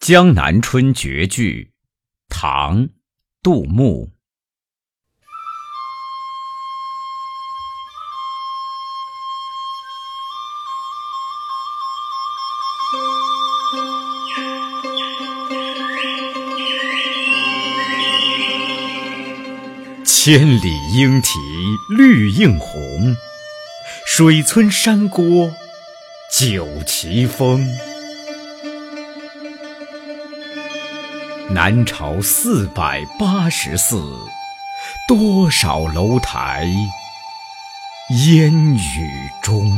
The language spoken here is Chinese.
江南春绝句，唐·杜牧。千里莺啼绿映红，水村山郭酒旗风。南朝四百八十寺，多少楼台烟雨中。